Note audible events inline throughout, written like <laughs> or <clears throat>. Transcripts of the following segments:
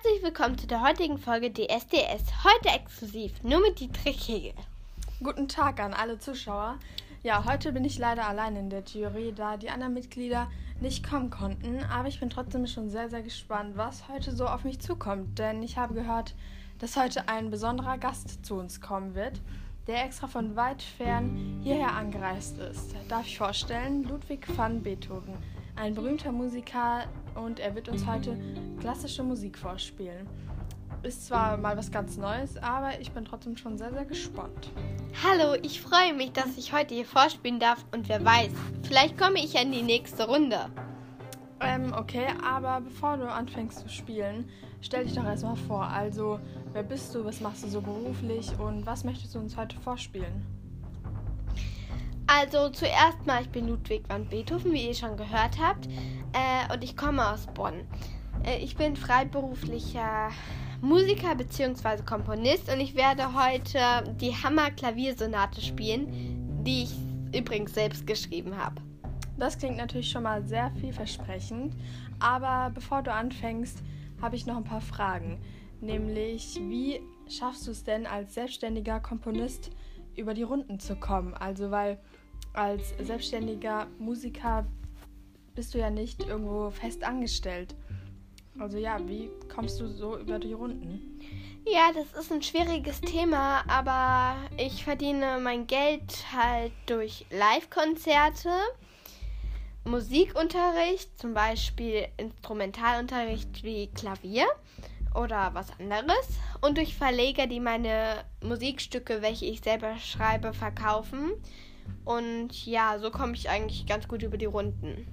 Herzlich willkommen zu der heutigen Folge DSDS. Heute exklusiv nur mit Dietrich Hegel. Guten Tag an alle Zuschauer. Ja, heute bin ich leider allein in der Jury, da die anderen Mitglieder nicht kommen konnten. Aber ich bin trotzdem schon sehr, sehr gespannt, was heute so auf mich zukommt. Denn ich habe gehört, dass heute ein besonderer Gast zu uns kommen wird, der extra von weit fern hierher angereist ist. Darf ich vorstellen? Ludwig van Beethoven ein berühmter Musiker und er wird uns heute klassische Musik vorspielen. Ist zwar mal was ganz Neues, aber ich bin trotzdem schon sehr, sehr gespannt. Hallo, ich freue mich, dass ich heute hier vorspielen darf und wer weiß, vielleicht komme ich in die nächste Runde. Ähm, okay, aber bevor du anfängst zu spielen, stell dich doch erstmal vor. Also, wer bist du, was machst du so beruflich und was möchtest du uns heute vorspielen? Also zuerst mal, ich bin Ludwig van Beethoven, wie ihr schon gehört habt, äh, und ich komme aus Bonn. Äh, ich bin freiberuflicher Musiker bzw. Komponist und ich werde heute die Hammer Klaviersonate spielen, die ich übrigens selbst geschrieben habe. Das klingt natürlich schon mal sehr vielversprechend, aber bevor du anfängst, habe ich noch ein paar Fragen. Nämlich, wie schaffst du es denn als selbstständiger Komponist über die Runden zu kommen? Also, weil als selbstständiger Musiker bist du ja nicht irgendwo fest angestellt. Also ja, wie kommst du so über die Runden? Ja, das ist ein schwieriges Thema, aber ich verdiene mein Geld halt durch Live-Konzerte, Musikunterricht, zum Beispiel Instrumentalunterricht wie Klavier oder was anderes und durch Verleger, die meine Musikstücke, welche ich selber schreibe, verkaufen. Und ja, so komme ich eigentlich ganz gut über die Runden.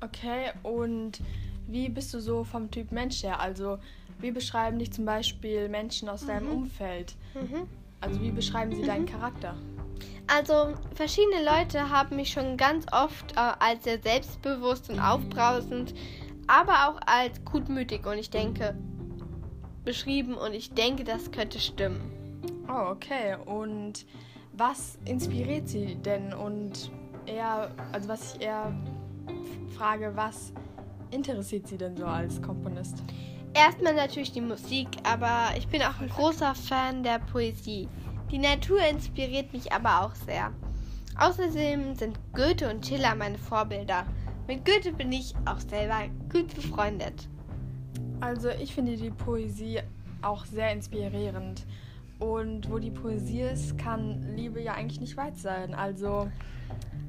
Okay, und wie bist du so vom Typ Mensch her? Also, wie beschreiben dich zum Beispiel Menschen aus mhm. deinem Umfeld? Mhm. Also, wie beschreiben sie mhm. deinen Charakter? Also, verschiedene Leute haben mich schon ganz oft äh, als sehr selbstbewusst und aufbrausend, aber auch als gutmütig und ich denke, beschrieben und ich denke, das könnte stimmen. Oh, okay. Und was inspiriert sie denn? Und eher, also was ich eher frage, was interessiert sie denn so als Komponist? Erstmal natürlich die Musik, aber ich bin auch ein großer Fan der Poesie. Die Natur inspiriert mich aber auch sehr. Außerdem sind Goethe und Schiller meine Vorbilder. Mit Goethe bin ich auch selber gut befreundet. Also ich finde die Poesie auch sehr inspirierend. Und wo die Poesie ist, kann Liebe ja eigentlich nicht weit sein. Also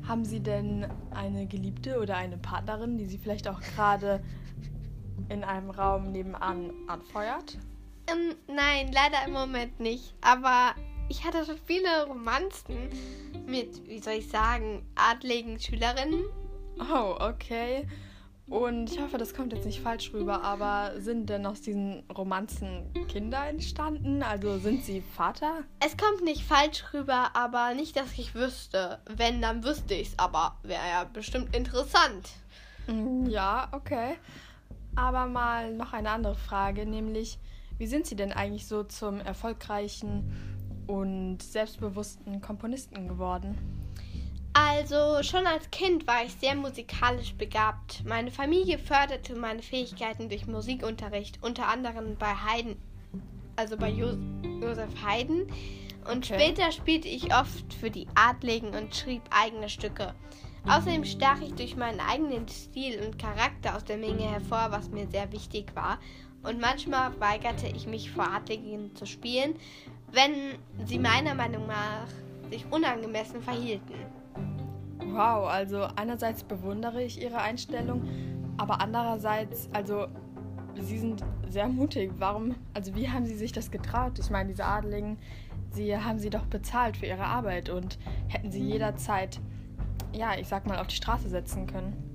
haben Sie denn eine Geliebte oder eine Partnerin, die Sie vielleicht auch gerade in einem Raum nebenan anfeuert? Ähm, nein, leider im Moment nicht. Aber ich hatte schon viele Romanzen mit, wie soll ich sagen, adligen Schülerinnen. Oh, okay. Und ich hoffe, das kommt jetzt nicht falsch rüber, aber sind denn aus diesen Romanzen Kinder entstanden? Also sind sie Vater? Es kommt nicht falsch rüber, aber nicht, dass ich wüsste. Wenn, dann wüsste ich es, aber wäre ja bestimmt interessant. Mm, ja, okay. Aber mal noch eine andere Frage, nämlich, wie sind Sie denn eigentlich so zum erfolgreichen und selbstbewussten Komponisten geworden? Also schon als Kind war ich sehr musikalisch begabt. Meine Familie förderte meine Fähigkeiten durch Musikunterricht, unter anderem bei Haydn, also bei jo Josef Haydn. Und okay. später spielte ich oft für die Adligen und schrieb eigene Stücke. Außerdem stach ich durch meinen eigenen Stil und Charakter aus der Menge hervor, was mir sehr wichtig war. Und manchmal weigerte ich mich vor Adligen zu spielen, wenn sie meiner Meinung nach sich unangemessen verhielten. Wow, also einerseits bewundere ich Ihre Einstellung, aber andererseits, also Sie sind sehr mutig. Warum, also wie haben Sie sich das getraut? Ich meine, diese Adligen, Sie haben Sie doch bezahlt für Ihre Arbeit und hätten Sie jederzeit, ja, ich sag mal, auf die Straße setzen können.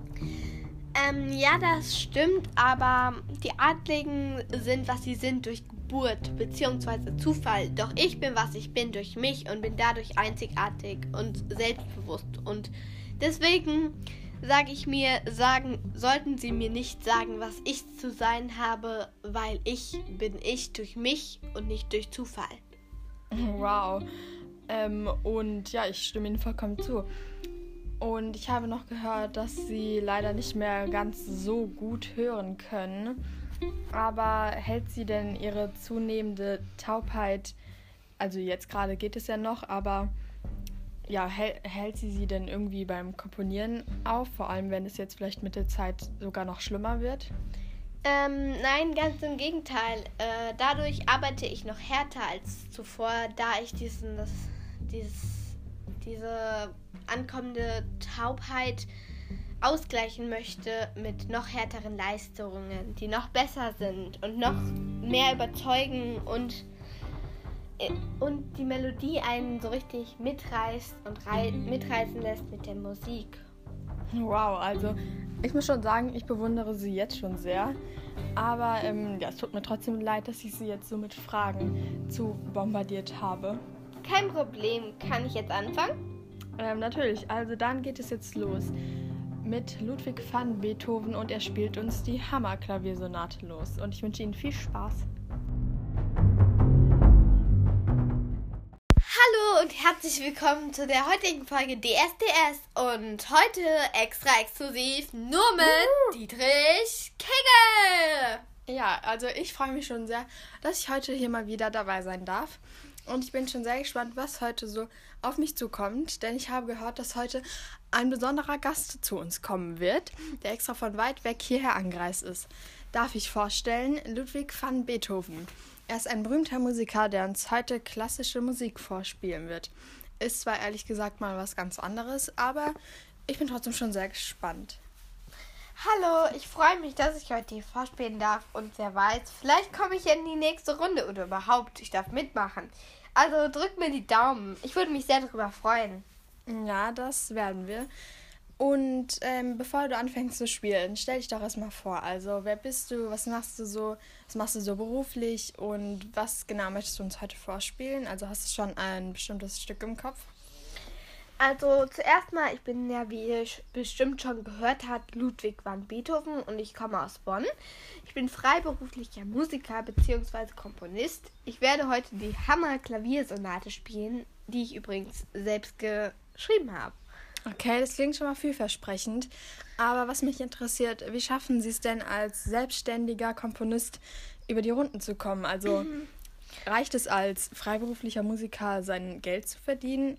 Ähm, ja, das stimmt, aber die Adligen sind, was sie sind, durch Geburt bzw. Zufall. Doch ich bin, was ich bin, durch mich und bin dadurch einzigartig und selbstbewusst. Und deswegen sage ich mir, sagen, sollten sie mir nicht sagen, was ich zu sein habe, weil ich bin ich durch mich und nicht durch Zufall. Wow. Ähm, und ja, ich stimme Ihnen vollkommen zu. Und ich habe noch gehört, dass sie leider nicht mehr ganz so gut hören können. Aber hält sie denn ihre zunehmende Taubheit, also jetzt gerade geht es ja noch, aber ja, hält, sie sie denn irgendwie beim Komponieren auf, vor allem wenn es jetzt vielleicht mit der Zeit sogar noch schlimmer wird? Ähm, nein, ganz im Gegenteil. Äh, dadurch arbeite ich noch härter als zuvor, da ich diesen, das, dieses, diese ankommende Taubheit ausgleichen möchte mit noch härteren Leistungen, die noch besser sind und noch mehr überzeugen und, äh, und die Melodie einen so richtig mitreißt und mitreißen lässt mit der Musik. Wow, also ich muss schon sagen, ich bewundere sie jetzt schon sehr. Aber ähm, ja, es tut mir trotzdem leid, dass ich sie jetzt so mit Fragen zu bombardiert habe. Kein Problem. Kann ich jetzt anfangen? Ähm, natürlich. Also dann geht es jetzt los mit Ludwig van Beethoven und er spielt uns die Hammerklaviersonate los. Und ich wünsche Ihnen viel Spaß. Hallo und herzlich willkommen zu der heutigen Folge DSDS und heute extra exklusiv nur mit uh. Dietrich Kegel. Ja, also ich freue mich schon sehr, dass ich heute hier mal wieder dabei sein darf. Und ich bin schon sehr gespannt, was heute so auf mich zukommt, denn ich habe gehört, dass heute ein besonderer Gast zu uns kommen wird, der extra von weit weg hierher angereist ist. Darf ich vorstellen, Ludwig van Beethoven. Er ist ein berühmter Musiker, der uns heute klassische Musik vorspielen wird. Ist zwar ehrlich gesagt mal was ganz anderes, aber ich bin trotzdem schon sehr gespannt. Hallo, ich freue mich, dass ich heute hier vorspielen darf und wer weiß, vielleicht komme ich in die nächste Runde oder überhaupt, ich darf mitmachen. Also drück mir die Daumen. Ich würde mich sehr darüber freuen. Ja, das werden wir. Und ähm, bevor du anfängst zu spielen, stell dich doch erstmal vor. Also, wer bist du? Was machst du so? Was machst du so beruflich? Und was genau möchtest du uns heute vorspielen? Also, hast du schon ein bestimmtes Stück im Kopf? Also zuerst mal, ich bin ja, wie ihr bestimmt schon gehört habt, Ludwig van Beethoven und ich komme aus Bonn. Ich bin freiberuflicher Musiker bzw. Komponist. Ich werde heute die Hammer Klaviersonate spielen, die ich übrigens selbst geschrieben habe. Okay, das klingt schon mal vielversprechend. Aber was mich interessiert, wie schaffen Sie es denn als selbstständiger Komponist über die Runden zu kommen? Also mhm. <laughs> reicht es als freiberuflicher Musiker, sein Geld zu verdienen?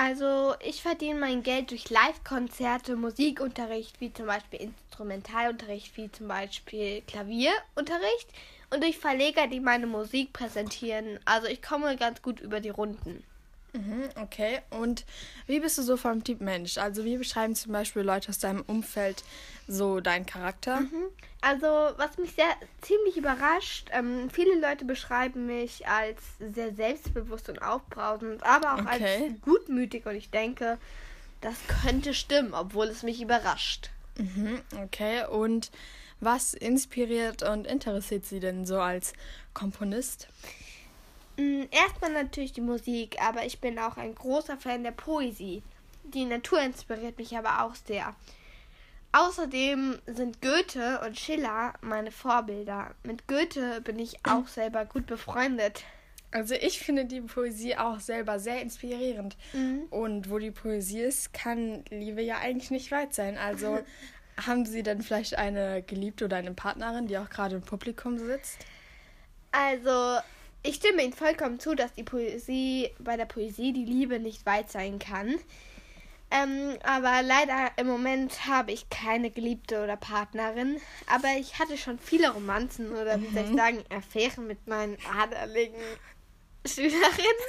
Also ich verdiene mein Geld durch Live-Konzerte, Musikunterricht, wie zum Beispiel Instrumentalunterricht, wie zum Beispiel Klavierunterricht und durch Verleger, die meine Musik präsentieren. Also ich komme ganz gut über die Runden. Mhm, okay. Und wie bist du so vom Typ Mensch? Also wie beschreiben zum Beispiel Leute aus deinem Umfeld so deinen Charakter? Mhm. Also was mich sehr ziemlich überrascht, ähm, viele Leute beschreiben mich als sehr selbstbewusst und aufbrausend, aber auch okay. als gutmütig und ich denke, das könnte stimmen, obwohl es mich überrascht. Mhm, okay. Und was inspiriert und interessiert Sie denn so als Komponist? Mm, erstmal natürlich die Musik, aber ich bin auch ein großer Fan der Poesie. Die Natur inspiriert mich aber auch sehr. Außerdem sind Goethe und Schiller meine Vorbilder. Mit Goethe bin ich auch <clears throat> selber gut befreundet. Also ich finde die Poesie auch selber sehr inspirierend. Mhm. Und wo die Poesie ist, kann Liebe ja eigentlich nicht weit sein. Also <laughs> haben Sie denn vielleicht eine Geliebte oder eine Partnerin, die auch gerade im Publikum sitzt? Also ich stimme Ihnen vollkommen zu, dass die Poesie bei der Poesie die Liebe nicht weit sein kann. Ähm, aber leider im Moment habe ich keine Geliebte oder Partnerin. Aber ich hatte schon viele Romanzen oder wie soll ich mhm. sagen, Affären mit meinen adeligen Schülerinnen.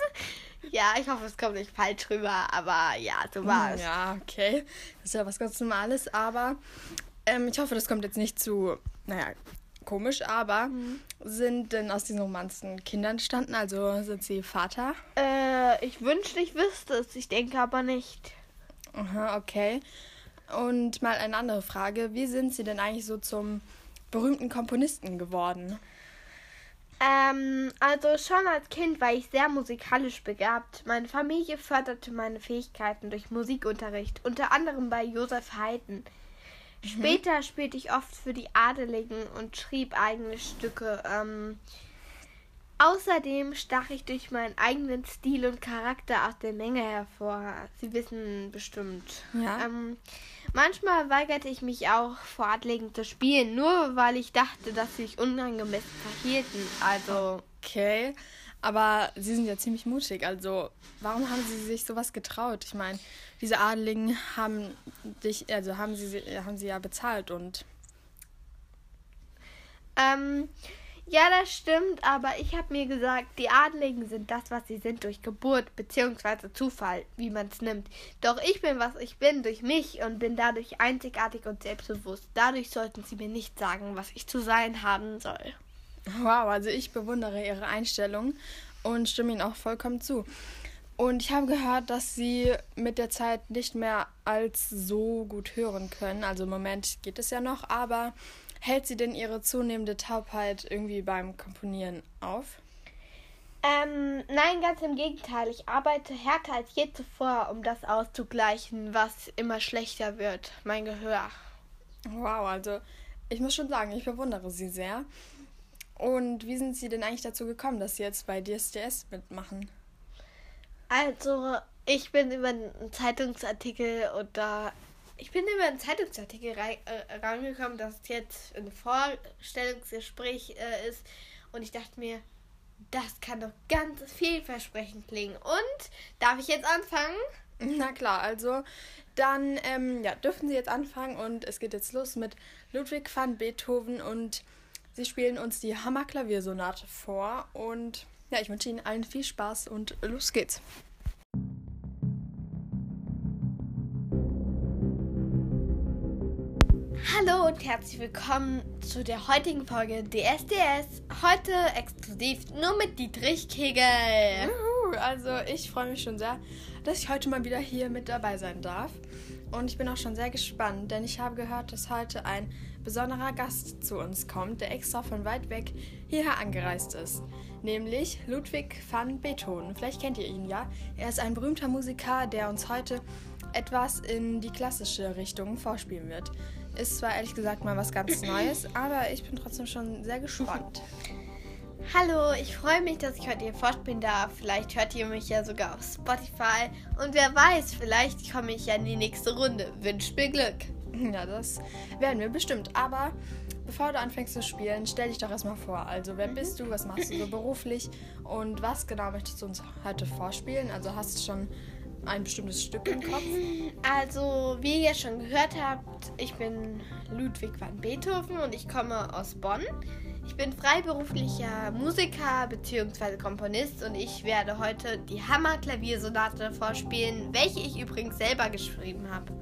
Ja, ich hoffe, es kommt nicht falsch rüber, aber ja, so war es. Ja, okay. Das ist ja was ganz Normales, aber ähm, ich hoffe, das kommt jetzt nicht zu, naja, komisch, aber mhm. sind denn aus diesen Romanzen Kinder entstanden? Also sind sie Vater? Äh, ich wünschte, ich wüsste es. Ich denke aber nicht. Aha, okay. Und mal eine andere Frage. Wie sind Sie denn eigentlich so zum berühmten Komponisten geworden? Ähm, also schon als Kind war ich sehr musikalisch begabt. Meine Familie förderte meine Fähigkeiten durch Musikunterricht, unter anderem bei Josef Haydn. Mhm. Später spielte ich oft für die Adeligen und schrieb eigene Stücke. Ähm, außerdem stach ich durch meinen eigenen Stil und Charakter aus der Menge hervor. Sie wissen bestimmt. Ja. Ähm, Manchmal weigerte ich mich auch vor Adligen zu spielen, nur weil ich dachte, dass sie sich unangemessen verhielten. Also. Okay. Aber sie sind ja ziemlich mutig. Also, warum haben sie sich sowas getraut? Ich meine, diese Adligen haben dich, also haben sie, haben sie ja bezahlt und. Ähm, ja, das stimmt, aber ich habe mir gesagt, die Adligen sind das, was sie sind durch Geburt bzw. Zufall, wie man es nimmt. Doch ich bin, was ich bin, durch mich und bin dadurch einzigartig und selbstbewusst. Dadurch sollten sie mir nicht sagen, was ich zu sein haben soll. Wow, also ich bewundere ihre Einstellung und stimme ihnen auch vollkommen zu. Und ich habe gehört, dass sie mit der Zeit nicht mehr als so gut hören können. Also im Moment geht es ja noch, aber Hält sie denn ihre zunehmende Taubheit irgendwie beim Komponieren auf? Ähm, nein, ganz im Gegenteil. Ich arbeite härter als je zuvor, um das auszugleichen, was immer schlechter wird, mein Gehör. Wow, also ich muss schon sagen, ich bewundere Sie sehr. Und wie sind Sie denn eigentlich dazu gekommen, dass Sie jetzt bei DSDS mitmachen? Also, ich bin über einen Zeitungsartikel oder ich bin über einen Zeitungsartikel rein, äh, rangekommen, dass es jetzt ein Vorstellungsgespräch äh, ist. Und ich dachte mir, das kann doch ganz vielversprechend klingen. Und darf ich jetzt anfangen? Na klar, also dann ähm, ja, dürfen Sie jetzt anfangen und es geht jetzt los mit Ludwig van Beethoven und Sie spielen uns die Hammerklaviersonate vor und ja, ich wünsche Ihnen allen viel Spaß und los geht's. Hallo und herzlich willkommen zu der heutigen Folge DSDS. Heute exklusiv nur mit Dietrich Kegel. Juhu, also ich freue mich schon sehr, dass ich heute mal wieder hier mit dabei sein darf. Und ich bin auch schon sehr gespannt, denn ich habe gehört, dass heute ein besonderer Gast zu uns kommt, der extra von weit weg hierher angereist ist. Nämlich Ludwig van Beethoven. Vielleicht kennt ihr ihn ja. Er ist ein berühmter Musiker, der uns heute etwas in die klassische Richtung vorspielen wird. Ist zwar ehrlich gesagt mal was ganz Neues, aber ich bin trotzdem schon sehr gespannt. Hallo, ich freue mich, dass ich heute hier vorspielen darf. Vielleicht hört ihr mich ja sogar auf Spotify. Und wer weiß, vielleicht komme ich ja in die nächste Runde. Wünscht mir Glück. <laughs> Ja, das werden wir bestimmt. Aber bevor du anfängst zu spielen, stell dich doch erstmal vor. Also, wer bist du? Was machst du so beruflich? Und was genau möchtest du uns heute vorspielen? Also, hast du schon ein bestimmtes Stück im Kopf? Also, wie ihr schon gehört habt, ich bin Ludwig van Beethoven und ich komme aus Bonn. Ich bin freiberuflicher Musiker bzw. Komponist und ich werde heute die Hammer-Klaviersonate vorspielen, welche ich übrigens selber geschrieben habe.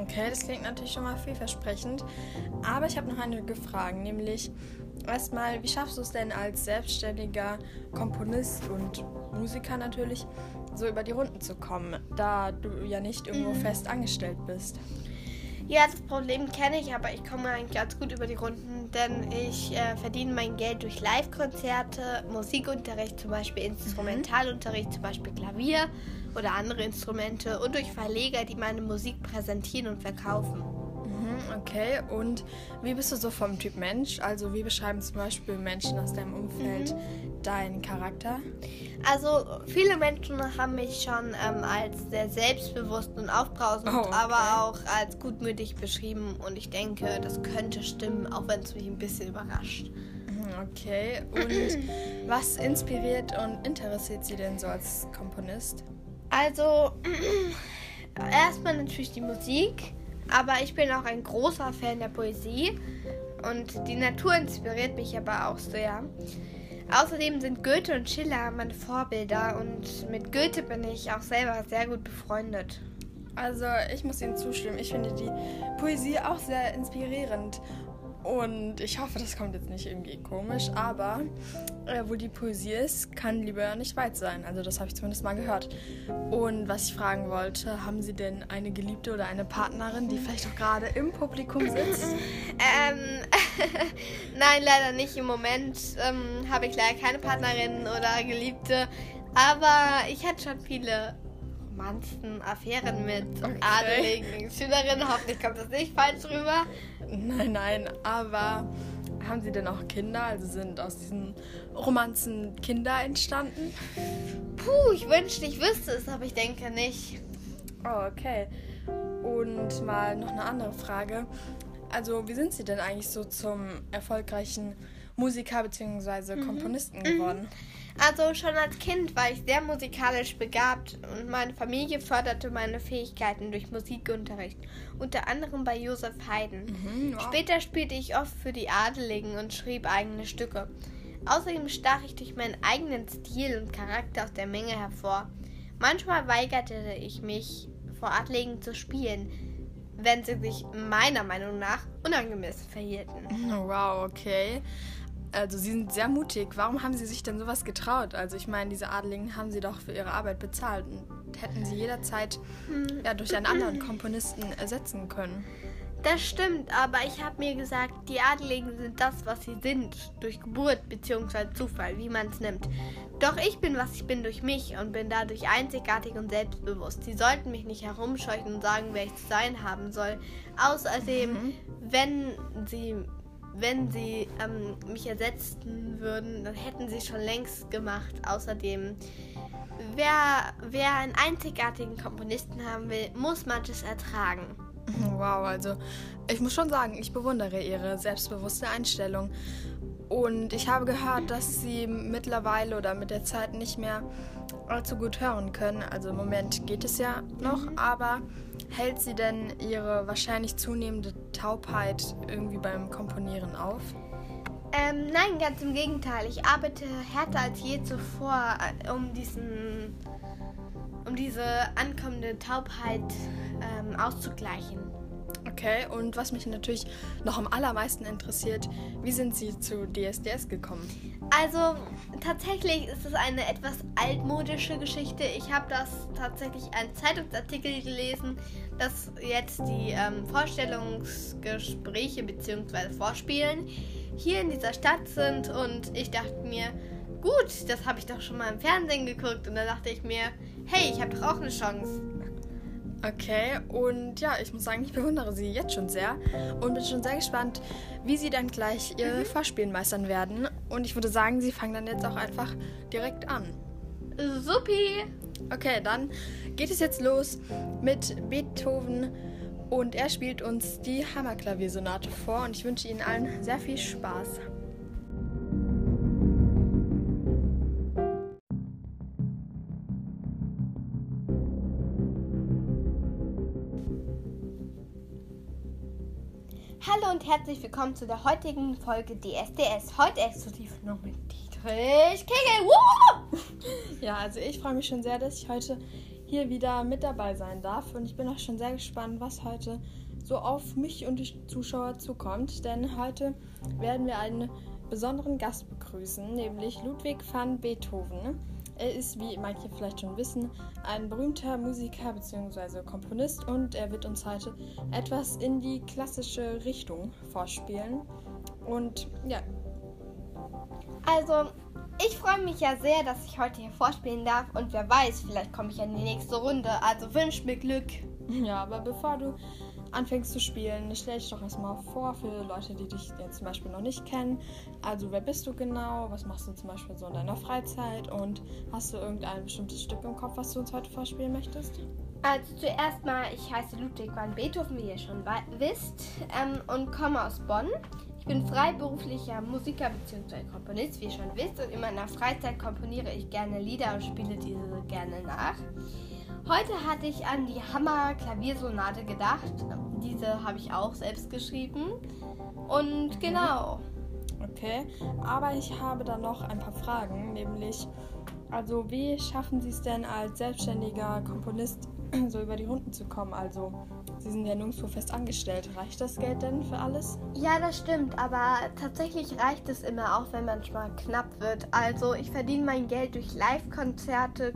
Okay, das klingt natürlich schon mal vielversprechend. Aber ich habe noch einige Fragen, nämlich erstmal, wie schaffst du es denn als selbstständiger Komponist und Musiker natürlich, so über die Runden zu kommen, da du ja nicht irgendwo mhm. fest angestellt bist. Ja, das Problem kenne ich, aber ich komme eigentlich ganz gut über die Runden, denn ich äh, verdiene mein Geld durch Live-Konzerte, Musikunterricht, zum Beispiel Instrumentalunterricht, zum Beispiel Klavier oder andere Instrumente und durch Verleger, die meine Musik präsentieren und verkaufen. Okay, und wie bist du so vom Typ Mensch? Also wie beschreiben zum Beispiel Menschen aus deinem Umfeld mhm. deinen Charakter? Also viele Menschen haben mich schon ähm, als sehr selbstbewusst und aufbrausend, oh, okay. aber auch als gutmütig beschrieben und ich denke, das könnte stimmen, auch wenn es mich ein bisschen überrascht. Mhm, okay, und <clears throat> was inspiriert und interessiert Sie denn so als Komponist? Also <clears throat> erstmal natürlich die Musik. Aber ich bin auch ein großer Fan der Poesie und die Natur inspiriert mich aber auch sehr. Außerdem sind Goethe und Schiller meine Vorbilder und mit Goethe bin ich auch selber sehr gut befreundet. Also ich muss Ihnen zustimmen, ich finde die Poesie auch sehr inspirierend und ich hoffe, das kommt jetzt nicht irgendwie komisch, aber äh, wo die Poesie ist, kann lieber nicht weit sein. Also das habe ich zumindest mal gehört. Und was ich fragen wollte, haben Sie denn eine Geliebte oder eine Partnerin, die vielleicht auch gerade im Publikum sitzt? <laughs> ähm, <laughs> nein, leider nicht. Im Moment ähm, habe ich leider keine Partnerin oder Geliebte. Aber ich hatte schon viele Romanzen, Affären mit okay. adeligen Schülerinnen. Hoffentlich kommt das nicht falsch rüber. Nein, nein, aber haben Sie denn auch Kinder? Also sind aus diesen Romanzen Kinder entstanden? Puh, ich wünschte, ich wüsste es, aber ich denke nicht. Oh, okay. Und mal noch eine andere Frage. Also, wie sind Sie denn eigentlich so zum erfolgreichen Musiker bzw. Mhm. Komponisten mhm. geworden? Also schon als Kind war ich sehr musikalisch begabt und meine Familie förderte meine Fähigkeiten durch Musikunterricht, unter anderem bei Josef Haydn. Mhm, wow. Später spielte ich oft für die Adeligen und schrieb eigene Stücke. Außerdem stach ich durch meinen eigenen Stil und Charakter aus der Menge hervor. Manchmal weigerte ich mich, vor Adligen zu spielen, wenn sie sich meiner Meinung nach unangemessen verhielten. Wow, okay. Also Sie sind sehr mutig. Warum haben Sie sich denn sowas getraut? Also ich meine, diese Adligen haben Sie doch für Ihre Arbeit bezahlt und hätten Sie jederzeit hm. ja, durch einen anderen Komponisten ersetzen können. Das stimmt, aber ich habe mir gesagt, die Adligen sind das, was sie sind, durch Geburt bzw. Zufall, wie man es nimmt. Doch ich bin, was ich bin, durch mich und bin dadurch einzigartig und selbstbewusst. Sie sollten mich nicht herumscheuchen und sagen, wer ich zu sein haben soll. Außerdem, mhm. wenn sie wenn sie ähm, mich ersetzen würden, dann hätten sie schon längst gemacht. Außerdem, wer, wer einen einzigartigen Komponisten haben will, muss manches ertragen. <laughs> Wow, also ich muss schon sagen, ich bewundere ihre selbstbewusste Einstellung. Und ich habe gehört, dass sie mittlerweile oder mit der Zeit nicht mehr allzu gut hören können. Also im Moment geht es ja noch, mhm. aber hält sie denn ihre wahrscheinlich zunehmende Taubheit irgendwie beim Komponieren auf? Ähm, nein, ganz im Gegenteil. Ich arbeite härter als je zuvor, äh, um diesen, um diese ankommende Taubheit ähm, auszugleichen. Okay, und was mich natürlich noch am allermeisten interessiert, wie sind Sie zu DSDS gekommen? Also tatsächlich ist es eine etwas altmodische Geschichte. Ich habe das tatsächlich einen Zeitungsartikel gelesen, dass jetzt die ähm, Vorstellungsgespräche bzw. Vorspielen hier in dieser Stadt sind und ich dachte mir, gut, das habe ich doch schon mal im Fernsehen geguckt und dann dachte ich mir, hey, ich habe doch auch eine Chance. Okay, und ja, ich muss sagen, ich bewundere sie jetzt schon sehr und bin schon sehr gespannt, wie sie dann gleich ihr mhm. Vorspielen meistern werden. Und ich würde sagen, sie fangen dann jetzt auch einfach direkt an. Supi! Okay, dann geht es jetzt los mit Beethoven und er spielt uns die Hammerklaviersonate vor und ich wünsche Ihnen allen sehr viel Spaß. Herzlich willkommen zu der heutigen Folge DSDS. Heute exklusiv nur mit Dietrich Kegel. Ja, also ich freue mich schon sehr, dass ich heute hier wieder mit dabei sein darf. Und ich bin auch schon sehr gespannt, was heute so auf mich und die Zuschauer zukommt. Denn heute werden wir einen besonderen Gast begrüßen, nämlich Ludwig van Beethoven. Er ist, wie manche vielleicht schon wissen, ein berühmter Musiker bzw. Komponist und er wird uns heute etwas in die klassische Richtung vorspielen. Und ja. Also, ich freue mich ja sehr, dass ich heute hier vorspielen darf und wer weiß, vielleicht komme ich in die nächste Runde. Also wünsch mir Glück. Ja, aber bevor du anfängst zu spielen, stell dich doch erstmal vor für Leute, die dich jetzt zum Beispiel noch nicht kennen. Also, wer bist du genau? Was machst du zum Beispiel so in deiner Freizeit? Und hast du irgendein bestimmtes Stück im Kopf, was du uns heute vorspielen möchtest? Also zuerst mal, ich heiße Ludwig van Beethoven, wie ihr schon wisst, ähm, und komme aus Bonn. Ich bin freiberuflicher Musiker bzw. Komponist, wie ihr schon wisst, und in meiner Freizeit komponiere ich gerne Lieder und spiele diese gerne nach. Heute hatte ich an die Hammer Klaviersonate gedacht. Diese habe ich auch selbst geschrieben. Und genau. Okay, aber ich habe da noch ein paar Fragen, nämlich, also wie schaffen Sie es denn als selbstständiger Komponist <clears throat> so über die Runden zu kommen? Also, Sie sind ja nirgendwo fest angestellt. Reicht das Geld denn für alles? Ja, das stimmt, aber tatsächlich reicht es immer auch, wenn manchmal knapp wird. Also, ich verdiene mein Geld durch Live-Konzerte,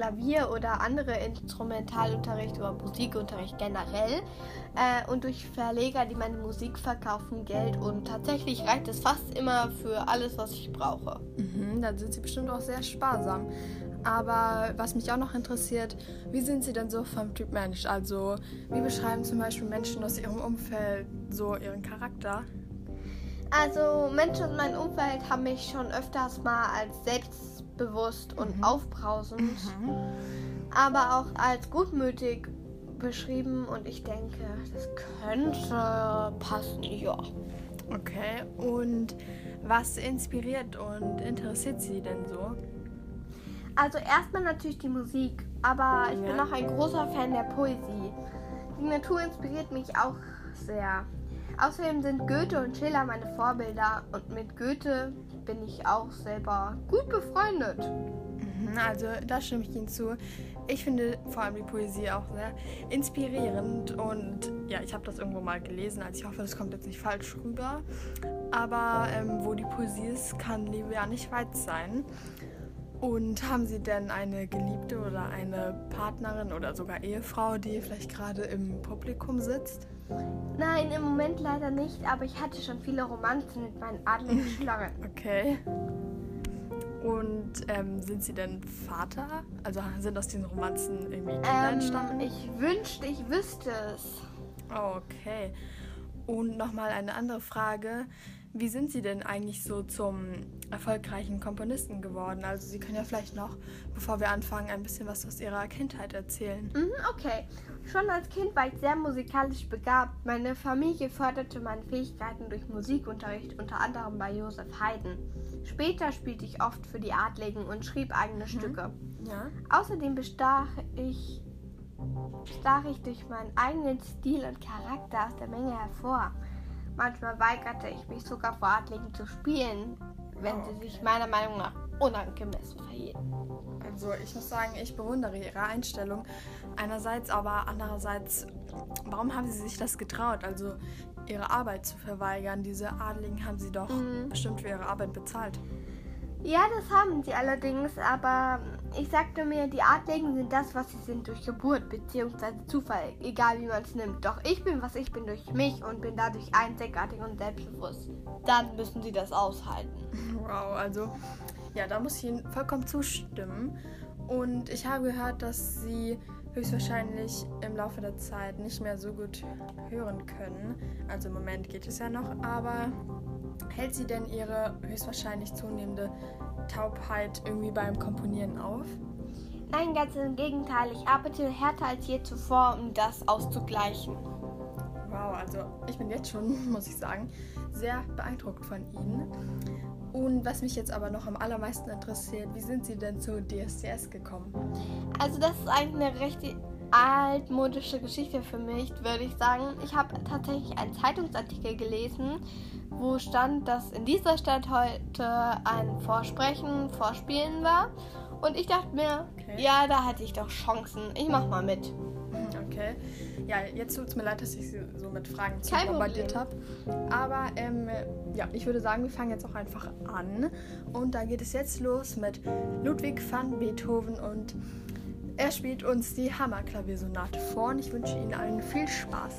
Klavier oder andere Instrumentalunterricht oder Musikunterricht generell äh, und durch Verleger, die meine Musik verkaufen, Geld und tatsächlich reicht es fast immer für alles, was ich brauche. Mhm, dann sind Sie bestimmt auch sehr sparsam. Aber was mich auch noch interessiert, wie sind Sie denn so vom Typ Mensch? Also wie beschreiben zum Beispiel Menschen aus Ihrem Umfeld so Ihren Charakter? Also Menschen aus meinem Umfeld haben mich schon öfters mal als selbst selbstbewusst und mhm. aufbrausend, mhm. aber auch als gutmütig beschrieben und ich denke, das könnte passen, ja. Okay, und was inspiriert und interessiert Sie denn so? Also erstmal natürlich die Musik, aber ich bin auch ein großer Fan der Poesie. Die Natur inspiriert mich auch sehr. Außerdem sind Goethe und Schiller meine Vorbilder und mit Goethe bin ich auch selber gut befreundet. Mhm, Also da stimme ich Ihnen zu. Ich finde vor allem die Poesie auch sehr inspirierend und ja, ich habe das irgendwo mal gelesen, also ich hoffe, das kommt jetzt nicht falsch rüber. Aber ähm, wo die Poesie ist, kann Liebe ja nicht weit sein. Und haben Sie denn eine Geliebte oder eine Partnerin oder sogar Ehefrau, die vielleicht gerade im Publikum sitzt? Nein, im Moment leider nicht, aber ich hatte schon viele Romanzen mit meinen adligen Schlangen. <laughs> Okay. Und ähm, sind Sie denn Vater? Also sind aus diesen Romanzen irgendwie Kinder entstanden? Ähm, ich wünschte, ich wüsste es. Okay. Und nochmal eine andere Frage. Wie sind Sie denn eigentlich so zum erfolgreichen Komponisten geworden? Also Sie können ja vielleicht noch, bevor wir anfangen, ein bisschen was aus Ihrer Kindheit erzählen. Mhm, okay. Schon als Kind war ich sehr musikalisch begabt. Meine Familie förderte meine Fähigkeiten durch Musikunterricht, unter anderem bei Josef Haydn. Später spielte ich oft für die Adligen und schrieb eigene Stücke. Ja. Außerdem bestach ich, stach ich durch meinen eigenen Stil und Charakter aus der Menge hervor. Manchmal weigerte ich mich sogar vor Adligen zu spielen, wenn sie sich meiner Meinung nach unangemessen verhielten. Also ich muss sagen, ich bewundere Ihre Einstellung. Einerseits, aber andererseits, warum haben Sie sich das getraut? Also Ihre Arbeit zu verweigern. Diese Adligen haben Sie doch Mhm. bestimmt für Ihre Arbeit bezahlt. Ja, das haben sie allerdings, aber ich sagte mir, die Adligen sind das, was sie sind durch Geburt bzw. Zufall, egal wie man es nimmt. Doch ich bin, was ich bin durch mich und bin dadurch einzigartig und selbstbewusst. Dann müssen sie das aushalten. <laughs> Wow, also ja, da muss ich Ihnen vollkommen zustimmen. Und ich habe gehört, dass Sie höchstwahrscheinlich im Laufe der Zeit nicht mehr so gut hören können. Also im Moment geht es ja noch, aber hält Sie denn Ihre höchstwahrscheinlich zunehmende Taubheit irgendwie beim Komponieren auf? Nein, ganz im Gegenteil, ich arbeite härter als je zuvor, um das auszugleichen. Wow, also ich bin jetzt schon, <laughs> muss ich sagen, sehr beeindruckt von Ihnen. Und was mich jetzt aber noch am allermeisten interessiert, wie sind Sie denn zu DSDS gekommen? Also das ist eigentlich eine recht altmodische Geschichte für mich, würde ich sagen. Ich habe tatsächlich einen Zeitungsartikel gelesen, wo stand, dass in dieser Stadt heute ein Vorsprechen, Vorspielen war. Und ich dachte mir, Okay. ja, da hatte ich doch Chancen. Ich mach mal mit. Okay. Ja, jetzt tut es mir leid, dass ich Sie so mit Fragen Kein bombardiert habe. Aber ähm, ja, ich würde sagen, wir fangen jetzt auch einfach an. Und da geht es jetzt los mit Ludwig van Beethoven und er spielt uns die Hammerklaviersonate vor und ich wünsche Ihnen allen viel Spaß.